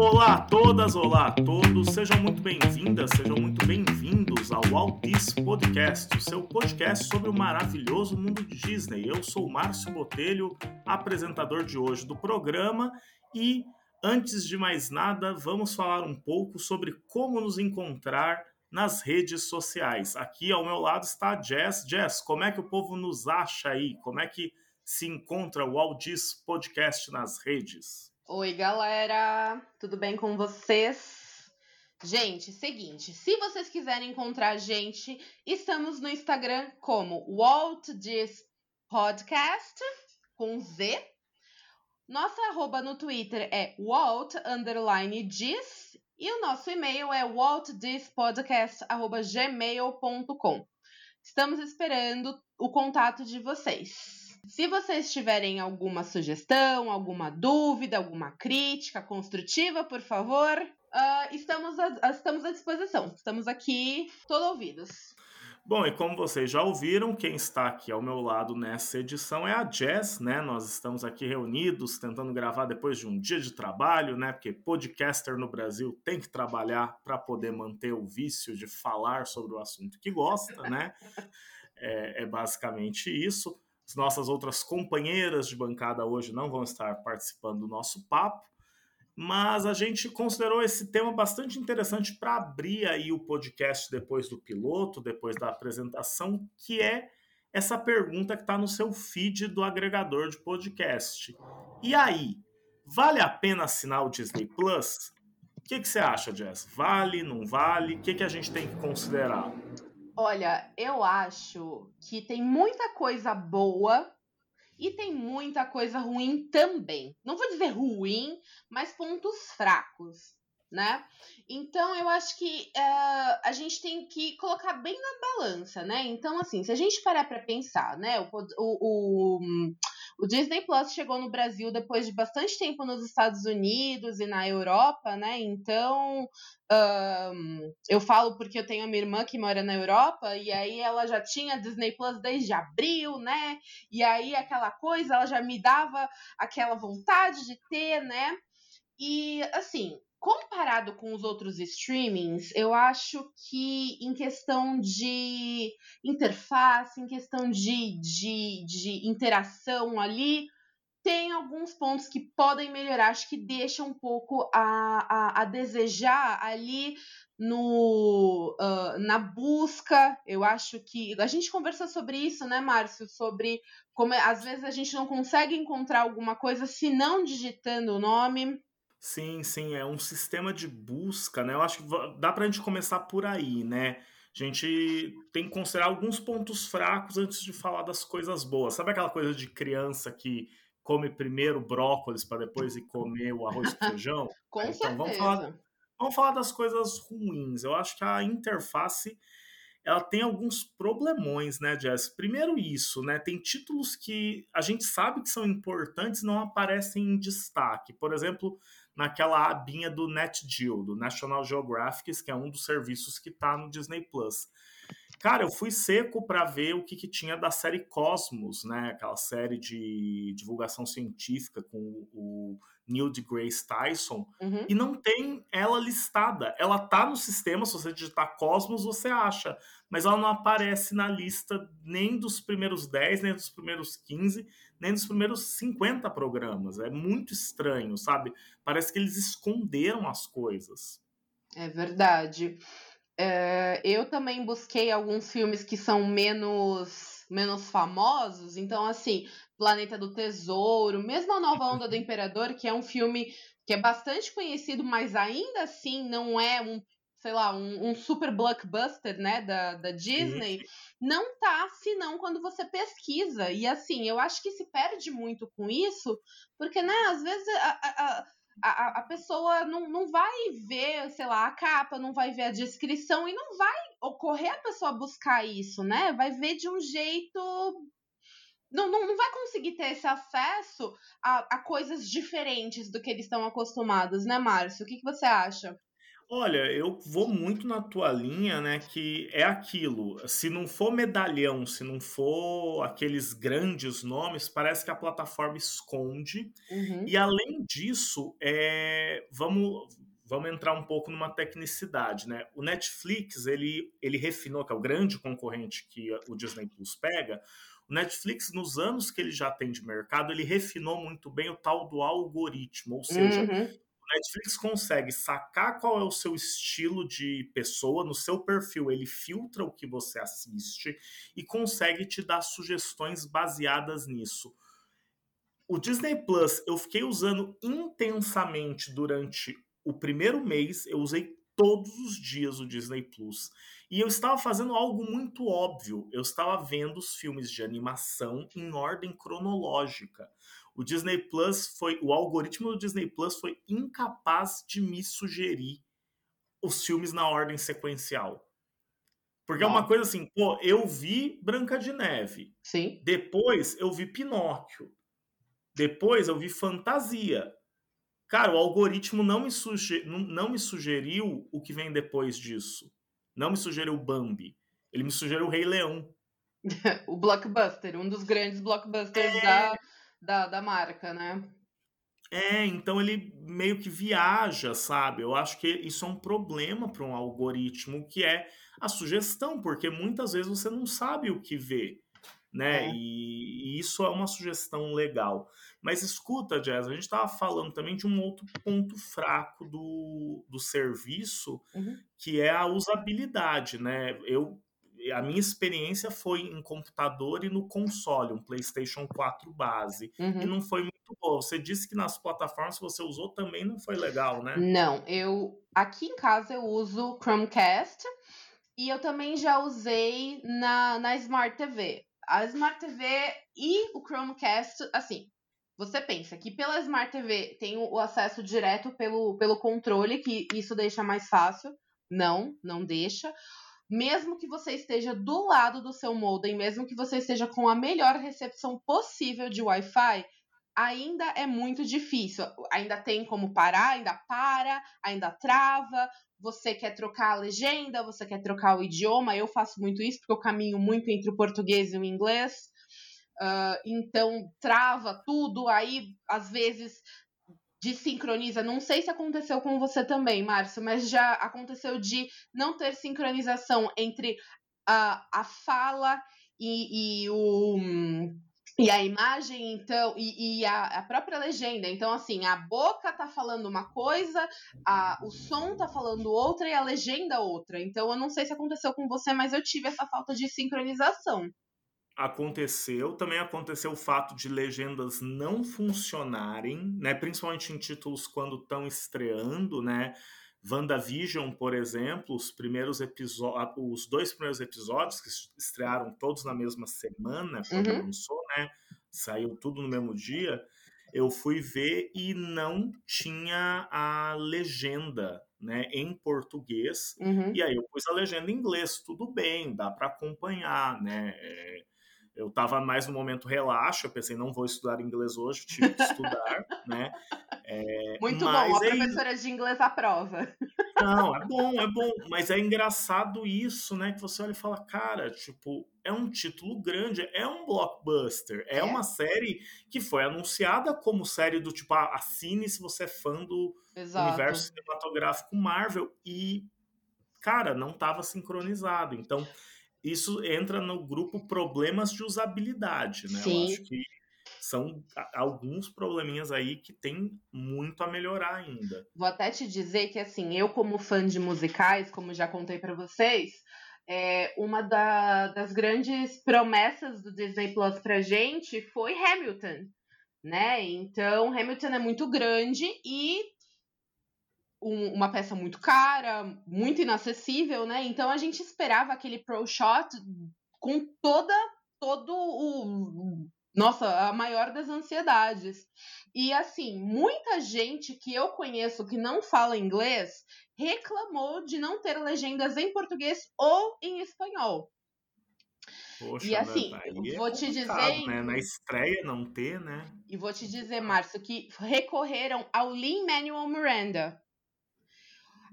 Olá a todas, olá a todos, sejam muito bem-vindas, sejam muito bem-vindos ao Walt Disney Podcast, o seu podcast sobre o maravilhoso mundo de Disney. Eu sou o Márcio Botelho, apresentador de hoje do programa e antes de mais nada, vamos falar um pouco sobre como nos encontrar nas redes sociais. Aqui ao meu lado está a Jess. Jess, como é que o povo nos acha aí? Como é que se encontra o Aldis Podcast nas redes? Oi, galera! Tudo bem com vocês? Gente, seguinte, se vocês quiserem encontrar a gente, estamos no Instagram como Walt Dis Podcast com Z. Nossa arroba no Twitter é Walt underline Dis e o nosso e-mail é waltdispodcast.gmail.com. Estamos esperando o contato de vocês. Se vocês tiverem alguma sugestão, alguma dúvida, alguma crítica construtiva, por favor, uh, estamos, a, estamos à disposição. Estamos aqui, todo ouvidos. Bom, e como vocês já ouviram, quem está aqui ao meu lado nessa edição é a Jess, né? Nós estamos aqui reunidos tentando gravar depois de um dia de trabalho, né? Porque podcaster no Brasil tem que trabalhar para poder manter o vício de falar sobre o assunto que gosta, né? É, é basicamente isso. As nossas outras companheiras de bancada hoje não vão estar participando do nosso papo, mas a gente considerou esse tema bastante interessante para abrir aí o podcast depois do piloto, depois da apresentação, que é essa pergunta que está no seu feed do agregador de podcast. E aí, vale a pena assinar o Disney Plus? O que, que você acha, Jess? Vale, não vale? O que, que a gente tem que considerar? Olha, eu acho que tem muita coisa boa e tem muita coisa ruim também. Não vou dizer ruim, mas pontos fracos, né? Então eu acho que uh, a gente tem que colocar bem na balança, né? Então, assim, se a gente parar para pensar, né? O, o, o o Disney Plus chegou no Brasil depois de bastante tempo nos Estados Unidos e na Europa, né? Então, um, eu falo porque eu tenho a minha irmã que mora na Europa e aí ela já tinha Disney Plus desde abril, né? E aí aquela coisa, ela já me dava aquela vontade de ter, né? E assim, comparado com os outros streamings, eu acho que em questão de interface, em questão de, de, de interação ali, tem alguns pontos que podem melhorar, acho que deixa um pouco a, a, a desejar ali no uh, na busca. Eu acho que a gente conversou sobre isso, né, Márcio? Sobre como é, às vezes a gente não consegue encontrar alguma coisa se não digitando o nome. Sim, sim, é um sistema de busca, né? Eu acho que dá para a gente começar por aí, né? A gente tem que considerar alguns pontos fracos antes de falar das coisas boas. Sabe aquela coisa de criança que come primeiro brócolis para depois ir comer o arroz com feijão? com então, certeza. Vamos falar, vamos falar das coisas ruins. Eu acho que a interface ela tem alguns problemões, né, Jess? Primeiro isso, né? Tem títulos que a gente sabe que são importantes não aparecem em destaque. Por exemplo, naquela abinha do NetGeo, do National Geographic, que é um dos serviços que está no Disney Plus. Cara, eu fui seco para ver o que, que, tinha da série Cosmos, né? Aquela série de divulgação científica com o Neil deGrasse Tyson, uhum. e não tem ela listada. Ela tá no sistema, se você digitar Cosmos, você acha, mas ela não aparece na lista nem dos primeiros 10, nem dos primeiros 15, nem dos primeiros 50 programas. É muito estranho, sabe? Parece que eles esconderam as coisas. É verdade. É, eu também busquei alguns filmes que são menos menos famosos, então assim, Planeta do Tesouro, mesmo a Nova Onda do Imperador, que é um filme que é bastante conhecido, mas ainda assim não é um sei lá, um, um, super blockbuster, né, da, da Disney, não tá senão quando você pesquisa. E assim, eu acho que se perde muito com isso, porque, né, às vezes a, a, a, a pessoa não, não vai ver, sei lá, a capa, não vai ver a descrição e não vai ocorrer a pessoa buscar isso, né? Vai ver de um jeito não, não, não vai conseguir ter esse acesso a, a coisas diferentes do que eles estão acostumados, né, Márcio? O que, que você acha? Olha, eu vou muito na tua linha, né? Que é aquilo. Se não for medalhão, se não for aqueles grandes nomes, parece que a plataforma esconde. Uhum. E além disso, é, vamos, vamos entrar um pouco numa tecnicidade, né? O Netflix, ele, ele refinou, que é o grande concorrente que o Disney Plus pega. O Netflix, nos anos que ele já tem de mercado, ele refinou muito bem o tal do algoritmo, ou seja, Uhum. Netflix consegue sacar qual é o seu estilo de pessoa, no seu perfil ele filtra o que você assiste e consegue te dar sugestões baseadas nisso. O Disney Plus eu fiquei usando intensamente durante o primeiro mês, eu usei todos os dias o Disney Plus. E eu estava fazendo algo muito óbvio. Eu estava vendo os filmes de animação em ordem cronológica o Disney Plus foi. O algoritmo do Disney Plus foi incapaz de me sugerir os filmes na ordem sequencial. Porque é uma coisa assim, pô, eu vi Branca de Neve. Sim. Depois eu vi Pinóquio. Depois eu vi Fantasia. Cara, o algoritmo não me, suge não me sugeriu o que vem depois disso. Não me sugeriu Bambi. Ele me sugeriu o Rei Leão. o blockbuster, um dos grandes blockbusters é... da, da, da marca, né? É, então ele meio que viaja, sabe? Eu acho que isso é um problema para um algoritmo, que é a sugestão, porque muitas vezes você não sabe o que ver, né? É. E, e, isso é uma sugestão legal. Mas escuta, Jazz, a gente estava falando também de um outro ponto fraco do, do serviço, uhum. que é a usabilidade, né? Eu a minha experiência foi em computador e no console, um PlayStation 4 base. Uhum. E não foi muito boa. Você disse que nas plataformas que você usou também não foi legal, né? Não, eu aqui em casa eu uso Chromecast e eu também já usei na, na Smart TV. A Smart TV e o Chromecast, assim, você pensa que pela Smart TV tem o acesso direto pelo, pelo controle, que isso deixa mais fácil. Não, não deixa mesmo que você esteja do lado do seu modem, mesmo que você esteja com a melhor recepção possível de Wi-Fi, ainda é muito difícil. Ainda tem como parar, ainda para, ainda trava. Você quer trocar a legenda, você quer trocar o idioma. Eu faço muito isso porque eu caminho muito entre o português e o inglês. Uh, então trava tudo. Aí, às vezes, desincroniza. Não sei se aconteceu com você também, Márcio, mas já aconteceu de não ter sincronização entre a, a fala e, e o. E a imagem, então, e, e a, a, própria legenda. Então, assim, a boca tá falando uma coisa, a, o som tá falando outra e a legenda outra. Então, eu não sei se aconteceu com você, mas eu tive essa falta de sincronização aconteceu. Também aconteceu o fato de legendas não funcionarem, né? Principalmente em títulos quando estão estreando, né? WandaVision, por exemplo, os primeiros episódios, os dois primeiros episódios que estrearam todos na mesma semana quando uhum. lançou, né? Saiu tudo no mesmo dia. Eu fui ver e não tinha a legenda, né, em português. Uhum. E aí eu pus a legenda em inglês, tudo bem, dá para acompanhar, né? Eu estava mais no momento relaxo, eu pensei, não vou estudar inglês hoje, tive que estudar, né? É, Muito bom, a é... professora de inglês aprova. Não, é bom, é bom, mas é engraçado isso, né? Que você olha e fala, cara, tipo, é um título grande, é um blockbuster, é, é. uma série que foi anunciada como série do tipo, ah, assine se você é fã do Exato. universo cinematográfico Marvel, e, cara, não estava sincronizado, então isso entra no grupo problemas de usabilidade, né? Sim. Eu acho que são alguns probleminhas aí que tem muito a melhorar ainda. Vou até te dizer que, assim, eu como fã de musicais, como já contei para vocês, é, uma da, das grandes promessas do Disney Plus pra gente foi Hamilton, né? Então, Hamilton é muito grande e um, uma peça muito cara, muito inacessível, né? Então a gente esperava aquele Pro Shot com toda todo o nossa, a maior das ansiedades. E assim, muita gente que eu conheço que não fala inglês reclamou de não ter legendas em português ou em espanhol. Poxa, e assim, é vou te dizer. Né? Na estreia não ter, né? E vou te dizer, Márcio, que recorreram ao Lin Manuel Miranda,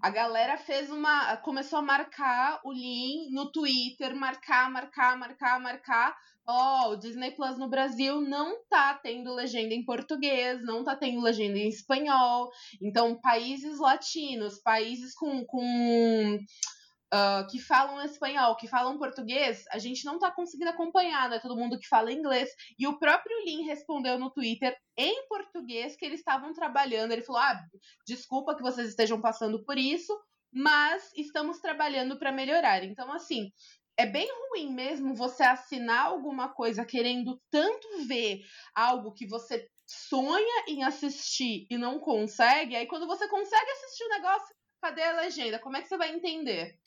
a galera fez uma. começou a marcar o Lean no Twitter, marcar, marcar, marcar, marcar. Ó, oh, o Disney Plus no Brasil não tá tendo legenda em português, não tá tendo legenda em espanhol. Então, países latinos, países com, com uh, que falam espanhol, que falam português, a gente não está conseguindo acompanhar, não é todo mundo que fala inglês. E o próprio Lin respondeu no Twitter em português que eles estavam trabalhando. Ele falou: ah, desculpa que vocês estejam passando por isso, mas estamos trabalhando para melhorar. Então, assim, é bem ruim mesmo você assinar alguma coisa querendo tanto ver algo que você sonha em assistir e não consegue. Aí, quando você consegue assistir o negócio, cadê a legenda? Como é que você vai entender?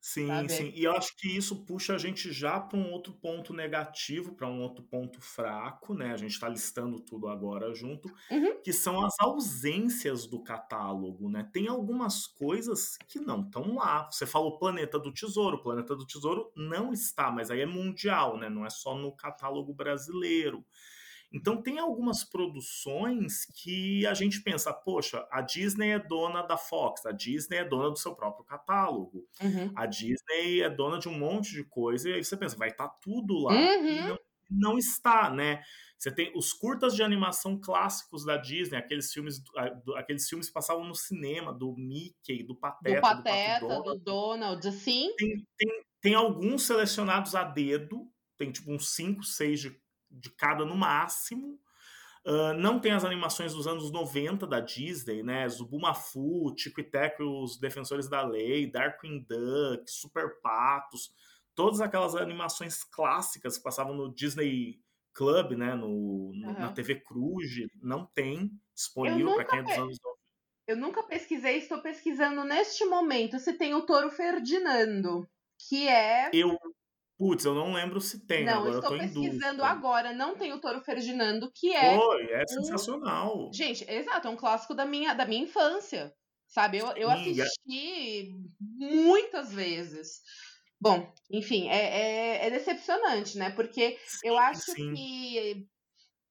Sim, sabe? sim. E eu acho que isso puxa a gente já para um outro ponto negativo, para um outro ponto fraco, né? A gente está listando tudo agora junto, uhum. que são as ausências do catálogo, né? Tem algumas coisas que não estão lá. Você falou Planeta do Tesouro, o Planeta do Tesouro não está, mas aí é mundial, né? Não é só no catálogo brasileiro. Então tem algumas produções que a gente pensa, poxa, a Disney é dona da Fox, a Disney é dona do seu próprio catálogo, uhum. a Disney é dona de um monte de coisa, e aí você pensa, vai estar tá tudo lá. Uhum. Não, não está, né? Você tem os curtas de animação clássicos da Disney, aqueles filmes, aqueles filmes que passavam no cinema, do Mickey, do Pateta, do, Pateta, do, Donald. do Donald, assim. Tem, tem, tem alguns selecionados a dedo, tem tipo uns 5, 6 de de cada no máximo. Uh, não tem as animações dos anos 90 da Disney, né? Zubumafu, Tico e Teco os Defensores da Lei, Darkwing Duck, Super Patos, todas aquelas animações clássicas que passavam no Disney Club, né? No, uhum. Na TV Cruz, não tem disponível para quem é dos anos 90. Eu nunca pesquisei, estou pesquisando neste momento se tem o Toro Ferdinando, que é. Eu Putz, eu não lembro se tem. Não, agora estou eu tô pesquisando agora. Não tem o Toro Ferdinando, que é. Oi, é um... sensacional. Gente, exato, é um clássico da minha, da minha infância. Sabe? Eu, eu assisti muitas vezes. Bom, enfim, é, é, é decepcionante, né? Porque sim, eu acho sim. que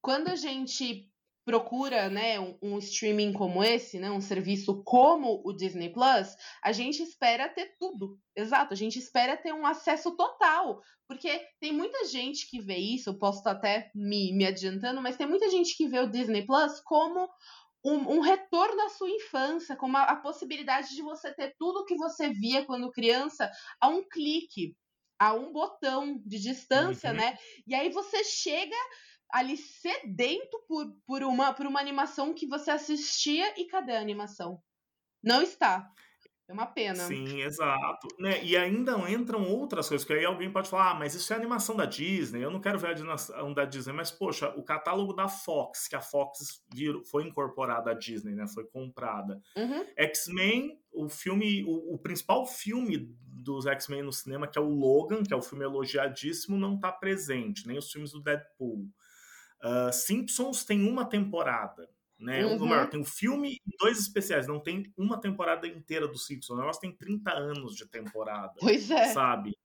quando a gente procura né, um, um, streaming como esse, né, um serviço como o Disney Plus, a gente espera ter tudo. Exato, a gente espera ter um acesso total. Porque tem muita gente que vê isso, eu posso estar até me, me adiantando, mas tem muita gente que vê o Disney Plus como um, um retorno à sua infância, como a, a possibilidade de você ter tudo que você via quando criança a um clique, a um botão de distância, uhum. né? E aí você chega ali sedento por, por, uma, por uma animação que você assistia e cadê a animação? Não está. É uma pena. Sim, exato. Né? E ainda entram outras coisas, que aí alguém pode falar, ah, mas isso é animação da Disney, eu não quero ver a animação da Disney, mas, poxa, o catálogo da Fox, que a Fox virou, foi incorporada à Disney, né? Foi comprada. Uhum. X-Men, o filme, o, o principal filme dos X-Men no cinema, que é o Logan, que é o filme elogiadíssimo, não está presente, nem os filmes do Deadpool. Uh, Simpsons tem uma temporada, né? Uhum. tem um filme e dois especiais, não tem uma temporada inteira do Simpsons. O negócio tem 30 anos de temporada. Pois é. Sabe?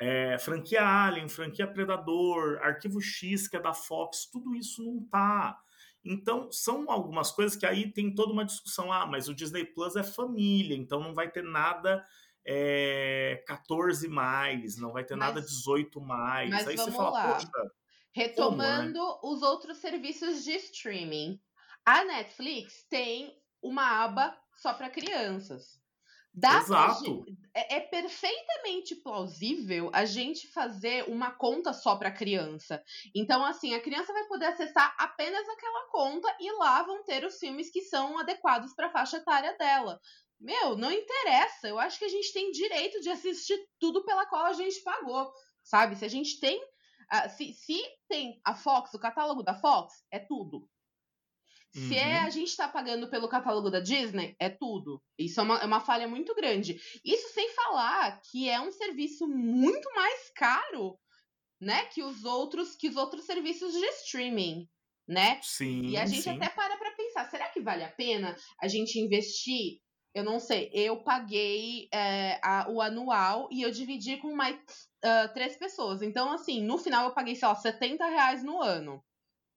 É, franquia Alien, franquia Predador, Arquivo X, que é da Fox, tudo isso não tá. Então, são algumas coisas que aí tem toda uma discussão. Ah, mas o Disney Plus é família, então não vai ter nada é, 14 mais, não vai ter mas, nada 18 mais. Aí você fala, lá. poxa Retomando Como, né? os outros serviços de streaming. A Netflix tem uma aba só para crianças. Dá Exato. Pra, é, é, perfeitamente plausível a gente fazer uma conta só para criança. Então, assim, a criança vai poder acessar apenas aquela conta e lá vão ter os filmes que são adequados para a faixa etária dela. Meu, não interessa. Eu acho que a gente tem direito de assistir tudo pela qual a gente pagou, sabe? Se a gente tem Uh, se, se tem a Fox, o catálogo da Fox, é tudo. Se é uhum. é a gente está pagando pelo catálogo da Disney, é tudo. Isso é uma, é uma falha muito grande. Isso sem falar que é um serviço muito mais caro, né, que os outros que os outros serviços de streaming, né? Sim. E a gente sim. até para para pensar, será que vale a pena a gente investir eu não sei, eu paguei é, a, o anual e eu dividi com mais uh, três pessoas. Então, assim, no final eu paguei, sei lá, 70 reais no ano.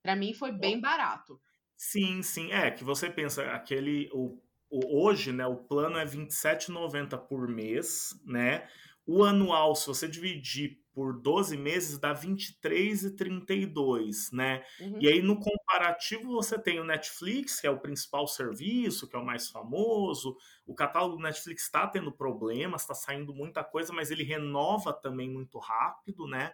Para mim foi bem barato. Sim, sim. É, que você pensa, aquele. O hoje, né, o plano é R$ 27,90 por mês, né? O anual, se você dividir por 12 meses, dá 23,32, né? Uhum. E aí, no comparativo, você tem o Netflix, que é o principal serviço, que é o mais famoso. O catálogo do Netflix está tendo problemas, está saindo muita coisa, mas ele renova também muito rápido, né?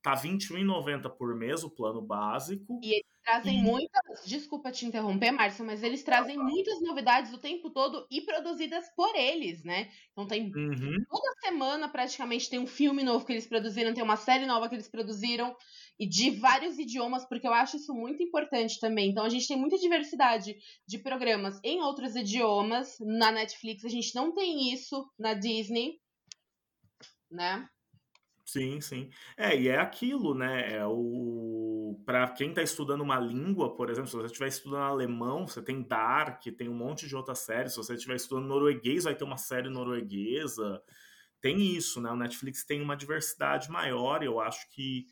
Tá R$ 21,90 por mês o plano básico. E eles trazem e... muitas. Desculpa te interromper, Márcia, mas eles trazem muitas novidades o tempo todo e produzidas por eles, né? Então tem. Uhum. Toda semana praticamente tem um filme novo que eles produziram, tem uma série nova que eles produziram, e de vários idiomas, porque eu acho isso muito importante também. Então a gente tem muita diversidade de programas em outros idiomas na Netflix. A gente não tem isso na Disney, né? Sim, sim. É, e é aquilo, né? É o para quem está estudando uma língua, por exemplo, se você estiver estudando alemão, você tem Dark, tem um monte de outras séries. Se você estiver estudando norueguês, vai ter uma série norueguesa. Tem isso, né? O Netflix tem uma diversidade maior. Eu acho que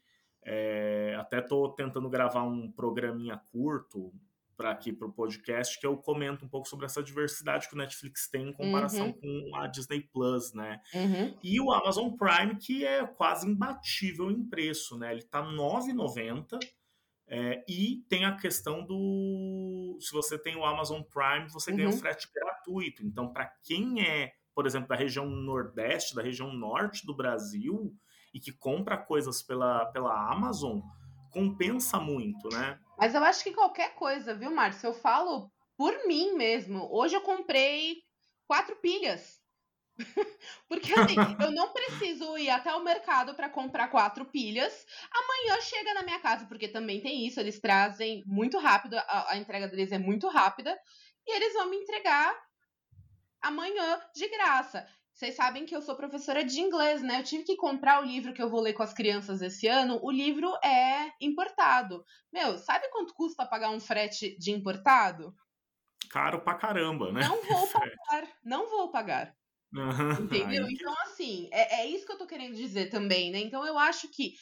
é, até estou tentando gravar um programinha curto, para aqui para o podcast, que eu comento um pouco sobre essa diversidade que o Netflix tem em comparação uhum. com a Disney Plus, né? Uhum. E o Amazon Prime, que é quase imbatível em preço, né? Ele tá R$ 9,90. É, e tem a questão do. Se você tem o Amazon Prime, você uhum. ganha o uhum. frete gratuito. Então, para quem é, por exemplo, da região Nordeste, da região Norte do Brasil, e que compra coisas pela, pela Amazon, compensa muito, né? Mas eu acho que qualquer coisa, viu, Márcio? Eu falo por mim mesmo. Hoje eu comprei quatro pilhas. Porque assim, eu não preciso ir até o mercado para comprar quatro pilhas. Amanhã chega na minha casa, porque também tem isso, eles trazem muito rápido, a, a entrega deles é muito rápida, e eles vão me entregar amanhã de graça. Vocês sabem que eu sou professora de inglês, né? Eu tive que comprar o livro que eu vou ler com as crianças esse ano. O livro é importado. Meu, sabe quanto custa pagar um frete de importado? Caro pra caramba, né? Não vou pagar. Não vou pagar. Uhum. Entendeu? Então, assim, é, é isso que eu tô querendo dizer também, né? Então, eu acho que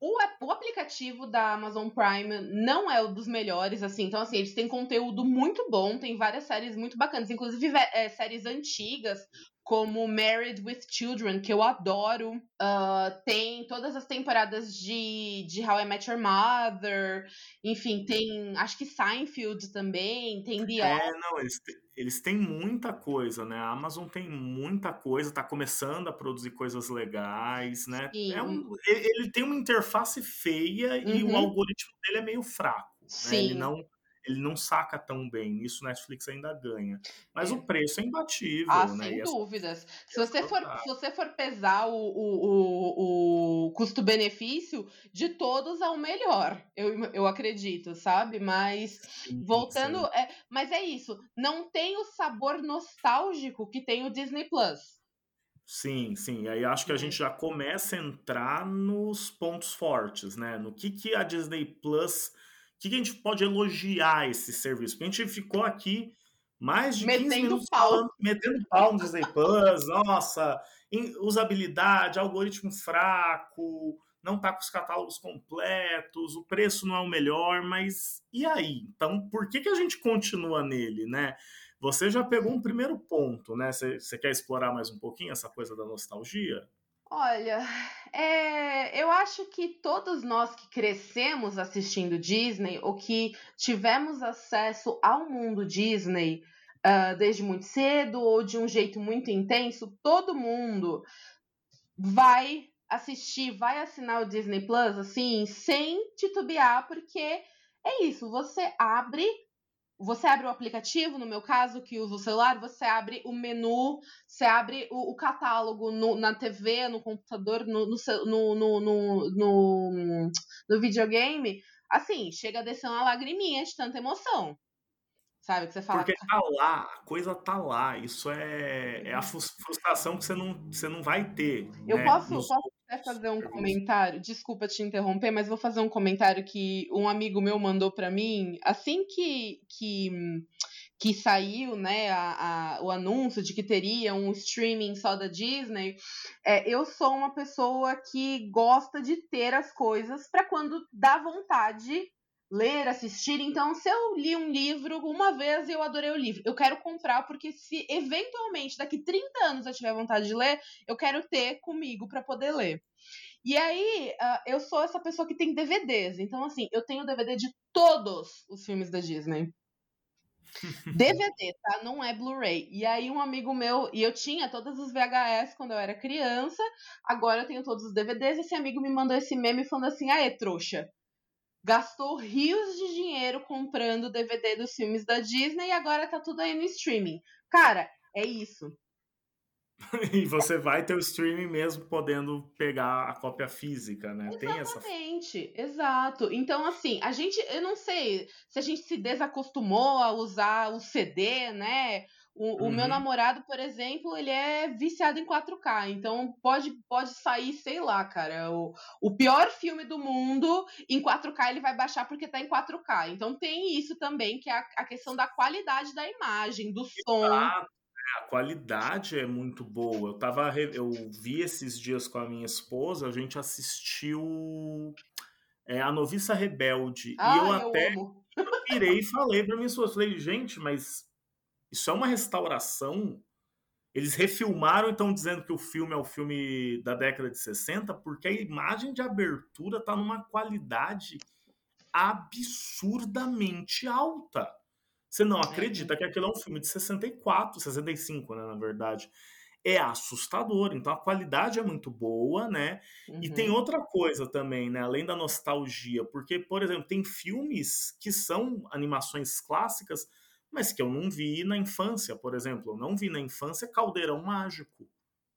o, o, aplicativo da Amazon Prime não é o dos melhores, assim. Então, assim, eles têm conteúdo muito bom, tem várias séries muito bacanas, inclusive é, séries antigas, como Married with Children, que eu adoro. Uh, tem todas as temporadas de, de How I Met Your Mother. Enfim, tem. Acho que Seinfeld também. Tem The É, não, eles, eles têm muita coisa, né? A Amazon tem muita coisa, tá começando a produzir coisas legais, né? É um, ele tem uma interface feia uhum. e o uhum. algoritmo dele é meio fraco. Sim. Né? Ele não ele não saca tão bem. Isso Netflix ainda ganha. Mas é. o preço é imbatível, ah, né? Sem dúvidas. Se você, for, se você for pesar o, o, o, o custo-benefício, de todos é o melhor, eu, eu acredito, sabe? Mas sim, voltando. Sim. É, mas é isso. Não tem o sabor nostálgico que tem o Disney Plus. Sim, sim. Aí acho que a gente uhum. já começa a entrar nos pontos fortes, né? No que, que a Disney Plus que, que a gente pode elogiar esse serviço? Porque a gente ficou aqui mais de metendo 15 minutos pau. falando, metendo pau no Disney Plus, nossa, usabilidade, algoritmo fraco, não tá com os catálogos completos, o preço não é o melhor, mas e aí? Então, por que, que a gente continua nele, né? Você já pegou um primeiro ponto, né? Você quer explorar mais um pouquinho essa coisa da nostalgia? Olha, é, eu acho que todos nós que crescemos assistindo Disney ou que tivemos acesso ao mundo Disney uh, desde muito cedo ou de um jeito muito intenso, todo mundo vai assistir, vai assinar o Disney Plus assim, sem titubear, porque é isso, você abre você abre o aplicativo, no meu caso, que uso o celular, você abre o menu, você abre o, o catálogo no, na TV, no computador, no, no, no, no, no, no videogame. Assim, chega a descer uma lagriminha de tanta emoção. Sabe? Que você fala. Porque tá lá, a coisa tá lá. Isso é, é a frustração que você não, você não vai ter. Eu né? posso, Nos... posso até fazer um comentário? Desculpa te interromper, mas vou fazer um comentário que um amigo meu mandou para mim assim que. que que saiu né, a, a, o anúncio de que teria um streaming só da Disney, é, eu sou uma pessoa que gosta de ter as coisas para quando dá vontade ler, assistir. Então, se eu li um livro uma vez e eu adorei o livro, eu quero comprar, porque se eventualmente daqui 30 anos eu tiver vontade de ler, eu quero ter comigo para poder ler. E aí, uh, eu sou essa pessoa que tem DVDs. Então, assim, eu tenho DVD de todos os filmes da Disney. DVD, tá? Não é Blu-ray. E aí um amigo meu, e eu tinha todos os VHS quando eu era criança, agora eu tenho todos os DVDs, esse amigo me mandou esse meme falando assim, ah, é trouxa. Gastou rios de dinheiro comprando DVD dos filmes da Disney e agora tá tudo aí no streaming. Cara, é isso. e você vai ter o streaming mesmo podendo pegar a cópia física, né? Exatamente, Tem essa... exato. Então, assim, a gente, eu não sei se a gente se desacostumou a usar o CD, né? O, uhum. o, meu uhum. namorado, por exemplo, ele é viciado em 4K, então pode, pode sair, sei lá, cara, o, o pior filme do mundo em 4K ele vai baixar porque tá em 4K. Então tem isso também, que é a, a questão da qualidade da imagem, do som. Exato a qualidade é muito boa. Eu tava eu vi esses dias com a minha esposa, a gente assistiu é, a Noviça Rebelde ah, e eu, eu até virei e falei para minha esposa, falei, gente, mas isso é uma restauração? Eles refilmaram e estão dizendo que o filme é o filme da década de 60 porque a imagem de abertura tá numa qualidade absurdamente alta. Você não acredita que aquilo é um filme de 64, 65, né, na verdade. É assustador. Então a qualidade é muito boa, né? Uhum. E tem uhum. outra coisa também, né? Além da nostalgia, porque, por exemplo, tem filmes que são animações clássicas, mas que eu não vi na infância, por exemplo. Eu não vi na infância Caldeirão Mágico.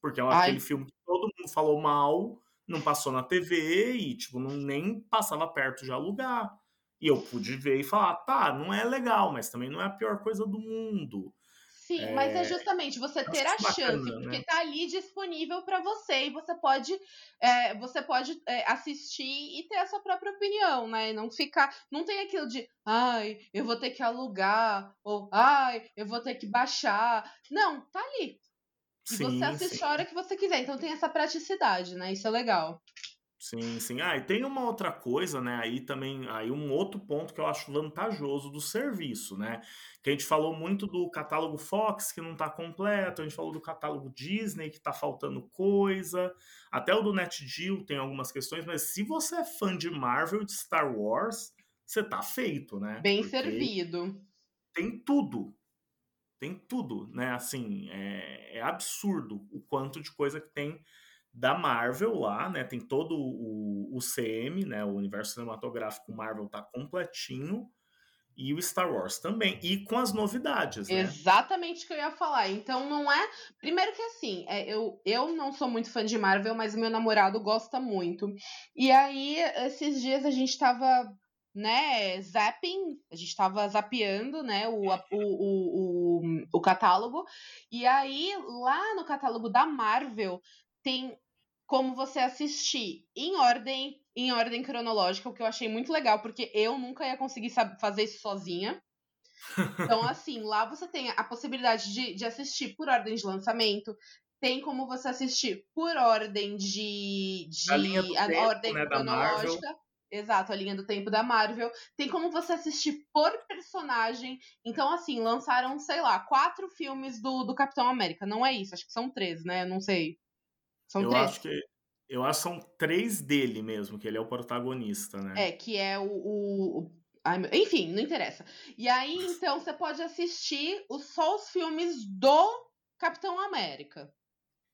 Porque é aquele filme que todo mundo falou mal, não passou na TV e, tipo, não, nem passava perto de alugar. E eu pude ver e falar, tá, não é legal, mas também não é a pior coisa do mundo. Sim, é... mas é justamente você ter a chance, bacana, porque né? tá ali disponível para você e você pode, é, você pode é, assistir e ter a sua própria opinião, né? Não ficar, não tem aquilo de, ai, eu vou ter que alugar ou ai, eu vou ter que baixar. Não, tá ali. E sim, você assiste sim. a hora que você quiser. Então tem essa praticidade, né? Isso é legal. Sim, sim. Ah, e tem uma outra coisa, né? Aí também, aí um outro ponto que eu acho vantajoso do serviço, né? Que a gente falou muito do catálogo Fox que não está completo, a gente falou do catálogo Disney que está faltando coisa, até o do NetGeo tem algumas questões, mas se você é fã de Marvel e de Star Wars, você tá feito, né? Bem Porque servido. Tem tudo. Tem tudo, né? Assim, é, é absurdo o quanto de coisa que tem da Marvel lá, né? Tem todo o, CM, né? O universo cinematográfico Marvel tá completinho. E o Star Wars também. E com as novidades, né? Exatamente o que eu ia falar. Então não é. Primeiro que assim, é, eu, eu não sou muito fã de Marvel, mas meu namorado gosta muito. E aí, esses dias a gente tava né, zapping, a gente estava zapeando, né, o, o, o, o, o catálogo, e aí lá no catálogo da Marvel tem como você assistir em ordem, em ordem cronológica, o que eu achei muito legal, porque eu nunca ia conseguir fazer isso sozinha. Então, assim, lá você tem a possibilidade de, de assistir por ordem de lançamento, tem como você assistir por ordem de. de a, linha do a tempo, ordem né, cronológica. Exato, a linha do tempo da Marvel. Tem como você assistir por personagem. Então, assim, lançaram, sei lá, quatro filmes do, do Capitão América. Não é isso, acho que são três, né? Não sei. São eu três. acho que eu acho que são três dele mesmo, que ele é o protagonista, né? É, que é o. o... Ai, enfim, não interessa. E aí, então, você pode assistir os, só os filmes do Capitão América.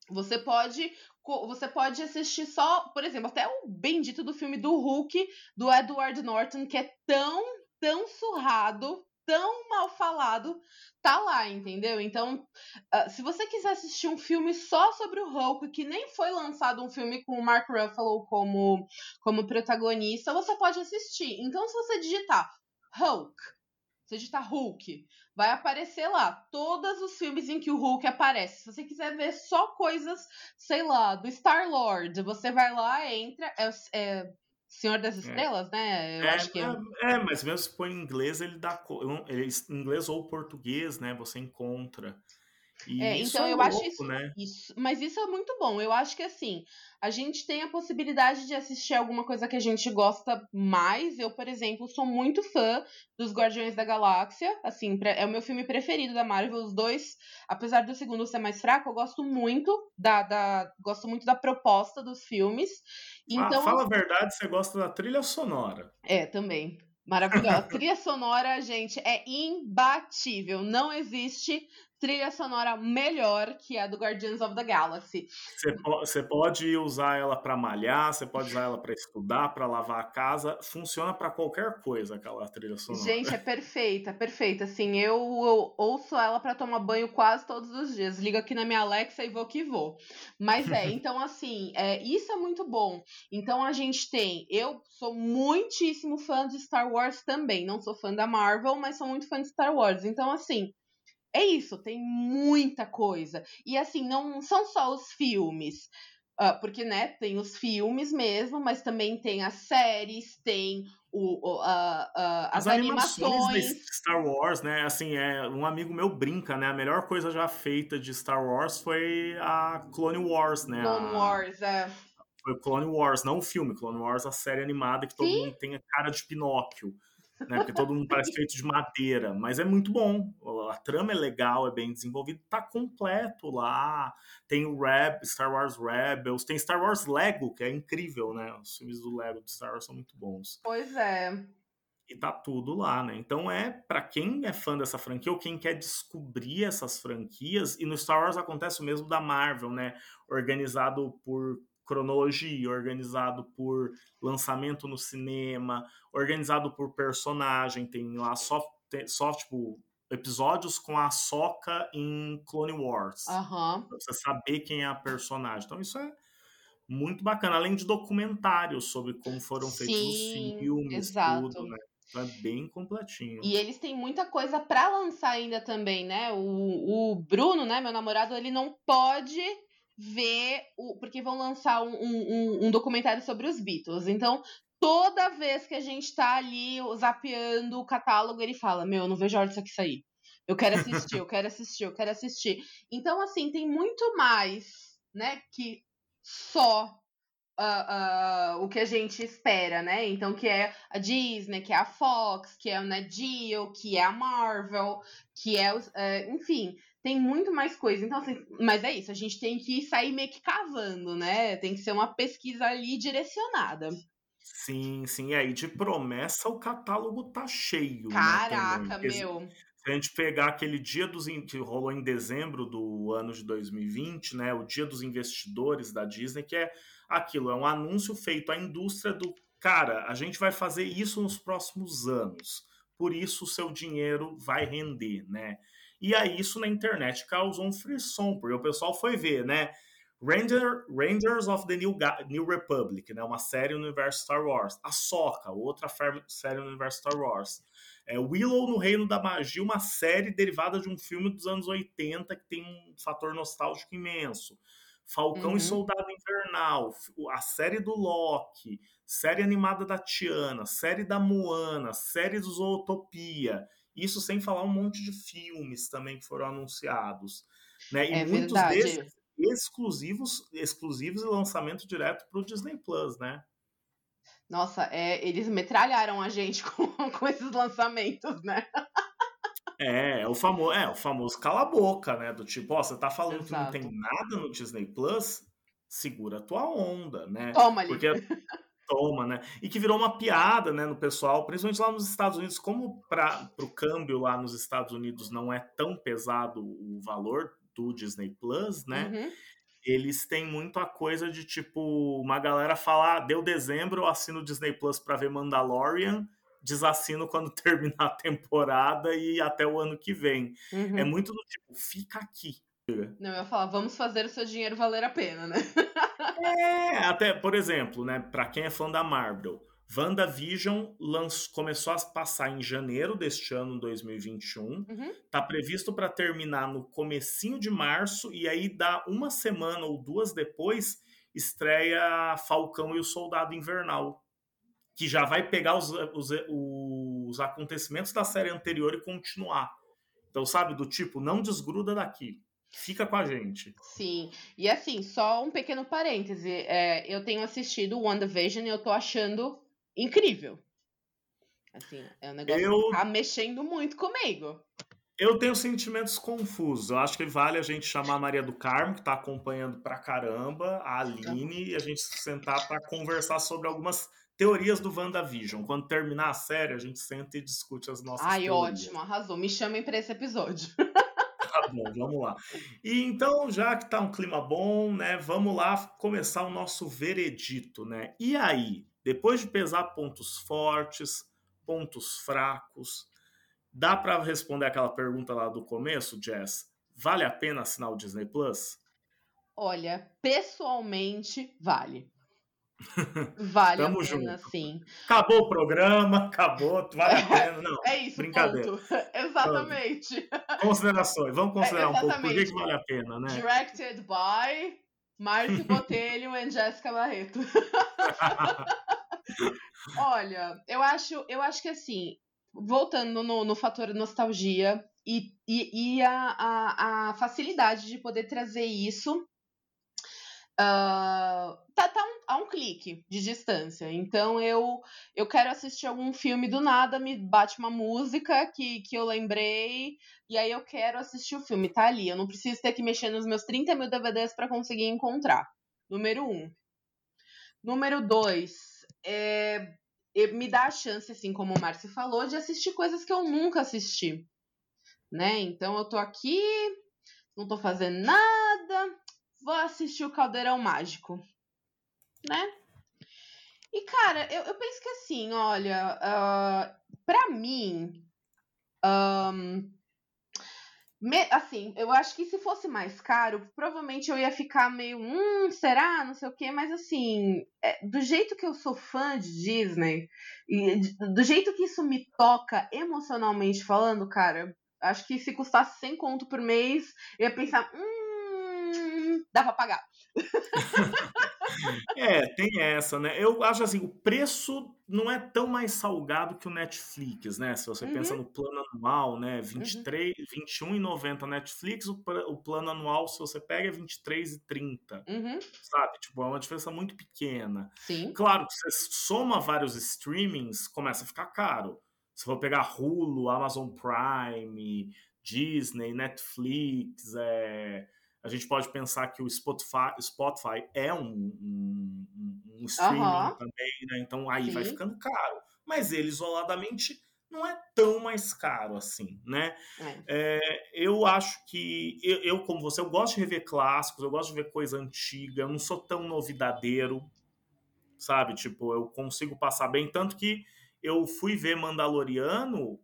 Você pode, você pode assistir só, por exemplo, até o bendito do filme do Hulk, do Edward Norton, que é tão, tão surrado, tão mal falado, tá lá, entendeu? Então, uh, se você quiser assistir um filme só sobre o Hulk, que nem foi lançado um filme com o Mark Ruffalo como, como protagonista, você pode assistir. Então, se você digitar Hulk, você digitar Hulk, vai aparecer lá todos os filmes em que o Hulk aparece. Se você quiser ver só coisas, sei lá, do Star-Lord, você vai lá, entra, é, é Senhor das é. Estrelas, é. né? Eu é, acho que é. É, mas mesmo se põe em inglês, ele dá. Ele, inglês ou português, né? Você encontra. E É, então é eu acho louco, isso, né? isso, mas isso é muito bom. Eu acho que assim, a gente tem a possibilidade de assistir alguma coisa que a gente gosta mais. Eu, por exemplo, sou muito fã dos Guardiões da Galáxia, assim, é o meu filme preferido da Marvel. Os dois, apesar do segundo ser mais fraco, eu gosto muito da, da gosto muito da proposta dos filmes. Fa- Então, Fala a verdade, você gosta da trilha sonora. é, também. Maravilhosa. A trilha sonora, gente, é imbatível. Não existe trilha sonora melhor que a do Guardians of the Galaxy. Você, po- você pode usar ela para malhar, você pode usar ela para estudar, para lavar a casa. Funciona para qualquer coisa aquela trilha sonora. Gente, é perfeita, perfeita. Assim, eu, eu ouço ela pra tomar banho quase todos os dias. Ligo aqui na minha Alexa e vou que vou. Mas é, então assim, é, isso é muito bom. Então a gente tem, eu sou muitíssimo fã de Star Wars também. Não sou fã da Marvel, mas sou muito fã de Star Wars. Então assim, é isso, tem muita coisa. E assim, não são só os filmes. ah, porque, né, tem os filmes mesmo, mas também tem as séries, tem o, o- a- a- as, animações. de Star Wars, né? Assim, é, um amigo meu brinca, né? A melhor coisa já feita de Star Wars foi a Clone Wars, né? Clone A- Wars, é. Foi Clone Wars, não o filme, Clone Wars, a série animada que todo Sim. mundo tem a cara de Pinóquio. Né? Porque todo mundo parece feito de madeira, mas é muito bom. A trama é legal, é bem desenvolvida, tá completo lá. Tem o Reb, Star Wars Rebels, tem Star Wars Lego, que é incrível, né? Os filmes do Lego de Star Wars são muito bons. Pois é. E tá tudo lá, né? Então é para quem é fã dessa franquia ou quem quer descobrir essas franquias, e no Star Wars acontece o mesmo da Marvel, né? Organizado por cronologia, organizado por lançamento no cinema, organizado por personagem, tem lá só, tem- só tipo episódios com a Soca em Clone Wars. Aham. Pra você saber quem é a personagem. Então isso é muito bacana, além de documentários sobre como foram feitos os Sim, filmes, exato. tudo, né? Então é bem completinho. E eles têm muita coisa pra lançar ainda também, né? O, o Bruno, né, meu namorado, ele não pode ver o. Porque vão lançar um, um, um documentário sobre os Beatles. Então, toda vez que a gente tá ali zapeando o catálogo, ele fala: Meu, eu não vejo a hora disso aqui sair. Eu quero assistir, eu quero assistir, eu quero assistir. Então, assim, tem muito mais, né, que só ah, ah, o que a gente espera, né? Então, que é a Disney, que é a Fox, que é o Nat que é a Marvel, que é, é, enfim, tem muito mais coisa. Então, assim, mas é isso, a gente tem que sair meio que cavando, né? Tem que ser uma pesquisa ali direcionada. Sim, sim. É, e de promessa o catálogo tá cheio. né, Caraca. Porque meu. Se a gente pegar aquele dia dos que rolou em dezembro do ano de 2020, né, o dia dos investidores da Disney, que é aquilo, é um anúncio feito à indústria do cara, a gente vai fazer isso nos próximos anos. Por isso o seu dinheiro vai render, né? E aí isso na internet causou um frisson, porque o pessoal foi ver, né? Ranger, Rangers of the New, New Republic, né? Uma série no universo Star Wars. A Soca, outra série no universo Star Wars. É, Willow no Reino da Magia, uma série derivada de um filme dos anos 80 que tem um fator nostálgico imenso. Falcão Uhum. e Soldado Invernal, a série do Loki, série animada da Tiana, série da Moana, série do Zootopia. Isso sem falar um monte de filmes também que foram anunciados. Né? E É muitos verdade. desses exclusivos, exclusivos e lançamento direto para o Disney Plus, né? Nossa, é, eles metralharam a gente com, com esses lançamentos, né? É, é o famoso, é o famoso cala a boca, né? Do tipo, ó, você tá falando que não Exato. tem nada no Disney Plus, segura a tua onda, né? Toma ali. Porque toma, né? E que virou uma piada, né, no pessoal, principalmente lá nos Estados Unidos, como para o câmbio lá nos Estados Unidos não é tão pesado o valor do Disney Plus, né? Uhum. Eles têm muito a coisa de tipo uma galera falar, ah, deu dezembro, eu assino o Disney Plus para ver Mandalorian, desassino quando terminar a temporada e até o ano que vem. Uhum. É muito do tipo, fica aqui. Não, eu ia falar, vamos fazer o seu dinheiro valer a pena, né? É, até, por exemplo, né, para quem é fã da Marvel, WandaVision lanç... começou a passar em janeiro deste ano, 2021. Uhum. Tá previsto para terminar no comecinho de março e aí dá uma semana ou duas depois estreia Falcão e o Soldado Invernal, que já vai pegar os, os, os acontecimentos da série anterior e continuar. Então, sabe, do tipo, não desgruda daqui. Fica com a gente. Sim. E assim, só um pequeno parêntese. É, eu tenho assistido WandaVision e eu tô achando incrível. Assim, é um negócio eu... que tá mexendo muito comigo. Eu tenho sentimentos confusos. Eu acho que vale a gente chamar a Maria do Carmo, que tá acompanhando pra caramba, a Aline, e a gente sentar para conversar sobre algumas teorias do WandaVision. Quando terminar a série, a gente senta e discute as nossas Ai, teorias. ótimo, arrasou. Me chamem para esse episódio. Bom, vamos lá. E então, já que tá um clima bom, né, vamos lá começar o nosso veredito, né? E aí, depois de pesar pontos fortes, pontos fracos, dá para responder aquela pergunta lá do começo, Jess? Vale a pena assinar o Disney Plus? Olha, pessoalmente, vale. Vale Tamo a pena, junto. sim. Acabou o programa, acabou, vale a pena. Não, é isso, brincadeira. Ponto. Exatamente. Considerações, vamos considerar é, um pouco por que, que, vale a pena, né? Directed by Márcio Botelho e Jéssica Barreto. Olha, eu acho, eu acho que assim, voltando no, no fator nostalgia e, e, e a, a, a facilidade de poder trazer isso Uh, tá, tá um, a um clique de distância. Então eu eu quero assistir algum filme do nada, me bate uma música que, que eu lembrei, e aí eu quero assistir o filme. Tá ali. Eu não preciso ter que mexer nos meus 30 mil DVDs para conseguir encontrar. Número um. Número dois. É, me dá a chance, assim como o Márcio falou, de assistir coisas que eu nunca assisti. Né? Então eu tô aqui, não tô fazendo nada vou assistir o Caldeirão Mágico, né? E, cara, eu, eu penso que assim, olha, uh, pra mim, um, me, assim, eu acho que se fosse mais caro, provavelmente eu ia ficar meio, hum, será? Não sei o quê, mas assim, é, do jeito que eu sou fã de Disney, e do jeito que isso me toca emocionalmente falando, cara, acho que se custasse 100 conto por mês, eu ia pensar, hum, dá pra pagar. é, tem essa, né? Eu acho assim, o preço não é tão mais salgado que o Netflix, né? Se você uhum. pensa no plano anual, né? 23, uhum. 21,90 Netflix, o, o, plano anual, se você pega, é 23,30. Uhum. Sabe? Tipo, é uma diferença muito pequena. Sim. Claro que você soma vários streamings, começa a ficar caro. Se for pegar Hulu, Amazon Prime, Disney, Netflix, é a gente pode pensar que o Spotify, Spotify é um, um, um streaming uhum. também, né? Então aí Sim. vai ficando caro. Mas ele isoladamente não é tão mais caro assim, né? É. É, eu acho que eu, eu, como você, eu gosto de rever clássicos, eu gosto de ver coisa antiga, eu não sou tão novidadeiro, sabe? Tipo, eu consigo passar bem, tanto que eu fui ver Mandaloriano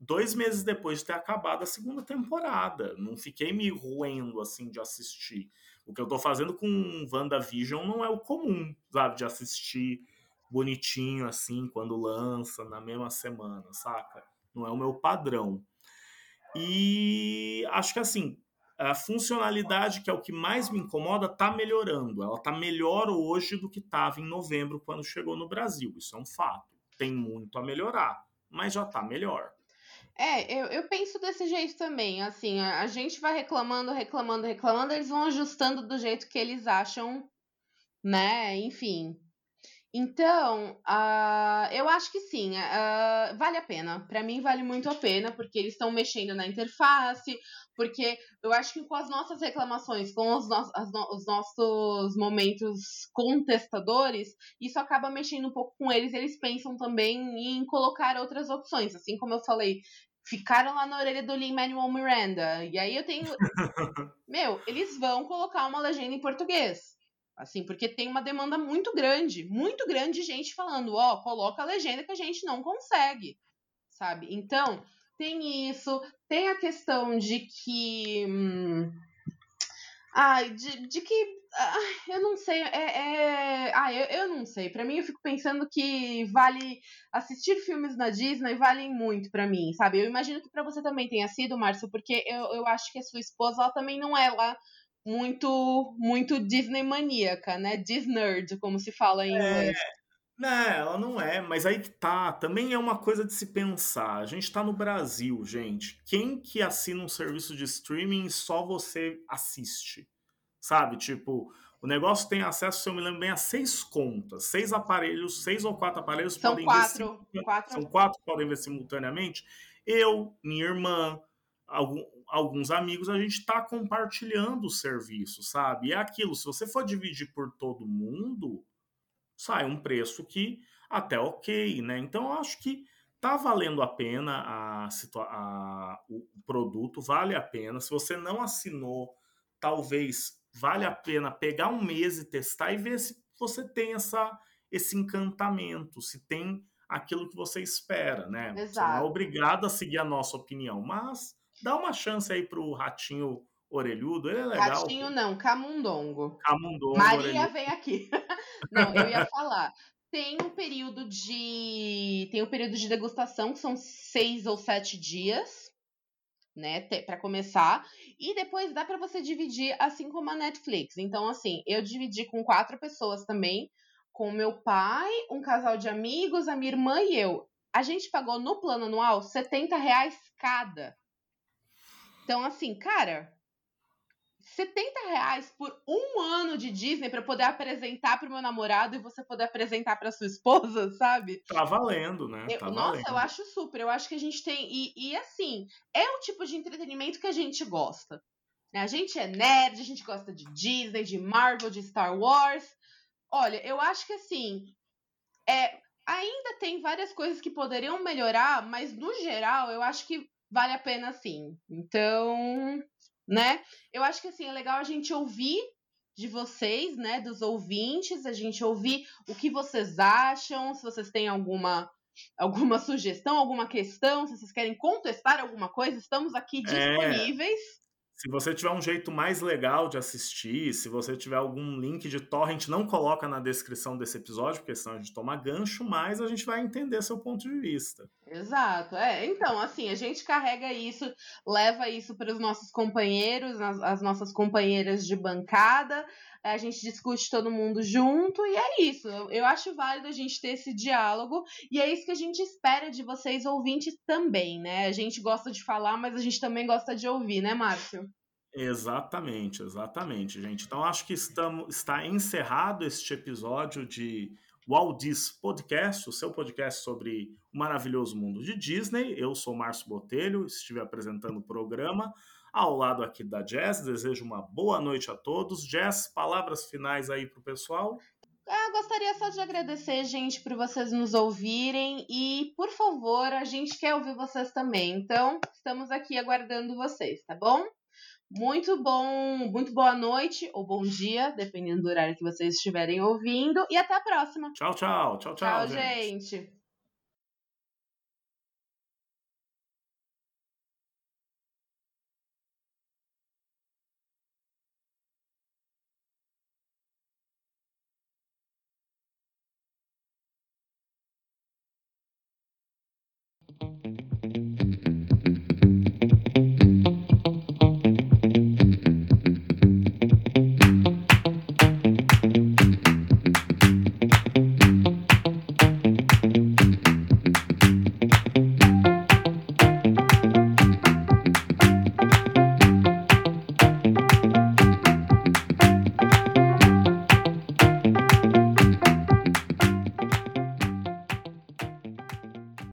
dois meses depois de ter acabado a segunda temporada. Não fiquei me roendo assim de assistir. O que eu tô fazendo com WandaVision não é o comum, sabe? De assistir bonitinho assim quando lança na mesma semana, saca? Não é o meu padrão. E acho que assim, a funcionalidade, que é o que mais me incomoda, tá melhorando. Ela tá melhor hoje do que estava em novembro quando chegou no Brasil. Isso é um fato. Tem muito a melhorar, mas já tá melhor. É, eu, eu penso desse jeito também. Assim, a, a, gente vai reclamando, reclamando, reclamando, eles vão ajustando do jeito que eles acham, né? Enfim. Então, uh, eu acho que sim, uh, vale a pena. Para mim, vale muito a pena, porque eles estão mexendo na interface, porque eu acho que com as nossas reclamações, com os, no no os nossos momentos contestadores, isso acaba mexendo um pouco com eles. Eles pensam também em colocar outras opções. Assim como eu falei, ficaram lá na orelha do Lin-Manuel Miranda. E aí eu tenho. Meu, eles vão colocar uma legenda em português. Assim, porque tem uma demanda muito grande, muito grande de gente falando, ó, oh, coloca a legenda que a gente não consegue, sabe? Então, tem isso, tem a questão de que. Hum, ai, de, de que ah, eu não sei, é. é... Ah, eu, eu não sei. Para mim, eu fico pensando que vale assistir filmes na Disney valem muito para mim, sabe? Eu imagino que para você também tenha sido, Márcio, porque eu, eu acho que a sua esposa ela também não é lá muito muito Disney maníaca, né? Disney, como se fala em é, inglês. Não, ela não é, mas aí que tá. Também é uma coisa de se pensar. A gente tá no Brasil, gente. Quem que assina um serviço de streaming e só você assiste? Sabe? Tipo, o negócio tem acesso, se eu me lembro bem, a seis contas, seis aparelhos, seis ou quatro aparelhos São podem quatro, ver quatro. São quatro que podem ver simultaneamente. Eu, minha irmã, algum, alguns amigos, a gente está compartilhando o serviço, sabe? E é aquilo, se você for dividir por todo mundo, sai um preço que até ok, né? Então eu acho que tá valendo a pena a, a, o produto, vale a pena. Se você não assinou, talvez vale a pena pegar um mês e testar e ver se você tem essa, esse encantamento, se tem aquilo que você espera, né? Exato. Você não é obrigado a seguir a nossa opinião, mas dá uma chance aí pro ratinho orelhudo, ele é legal. Ratinho pô. não, camundongo. Camundongo. Maria orelhudo. vem aqui. não, eu ia falar. Tem um período de. Tem um período de degustação, que são seis ou sete dias, né? para começar. E depois dá para você dividir, assim como a Netflix. Então, assim, eu dividi com quatro pessoas também. Com meu pai, um casal de amigos, a minha irmã e eu. A gente pagou no plano anual 70 reais cada. Então, assim, cara, 70 reais por um ano de Disney para poder apresentar para o meu namorado e você poder apresentar para sua esposa, sabe? Tá valendo, né? Eu, tá nossa, valendo. eu acho super. Eu acho que a gente tem. E, e assim, é o tipo de entretenimento que a gente gosta. Né? A gente é nerd, a gente gosta de Disney, de Marvel, de Star Wars. Olha, eu acho que assim. É, ainda tem várias coisas que poderiam melhorar, mas no geral eu acho que vale a pena sim. Então, né? Eu acho que assim é legal a gente ouvir de vocês, né, dos ouvintes, a gente ouvir o que vocês acham, se vocês têm alguma alguma sugestão, alguma questão, se vocês querem contestar alguma coisa, estamos aqui É. disponíveis. Se você tiver um jeito mais legal de assistir, se você tiver algum link de torrent, não coloca na descrição desse episódio, porque senão a gente toma gancho, mas a gente vai entender seu ponto de vista. Exato, é. Então, assim, a gente carrega isso, leva isso para os nossos companheiros, as, as nossas companheiras de bancada, a gente discute todo mundo junto, e é isso. Eu, eu acho válido a gente ter esse diálogo, e é isso que a gente espera de vocês, ouvintes, também, né? A gente gosta de falar, mas a gente também gosta de ouvir, né, Márcio? Exatamente, exatamente, gente. Então acho que estamos, está encerrado este episódio de Walt Disney Podcast, o seu podcast sobre o maravilhoso mundo de Disney. Eu sou Márcio Botelho, estive apresentando o programa ao lado aqui da Jess. Desejo uma boa noite a todos. Jess, palavras finais aí para o pessoal. Ah, gostaria só de agradecer, gente, por vocês nos ouvirem e, por favor, a gente quer ouvir vocês também. Então, estamos aqui aguardando vocês, tá bom? Muito bom, muito boa noite ou bom dia, dependendo do horário que vocês estiverem ouvindo. E até a próxima. Tchau, tchau. Tchau, tchau, Tchau, gente. gente.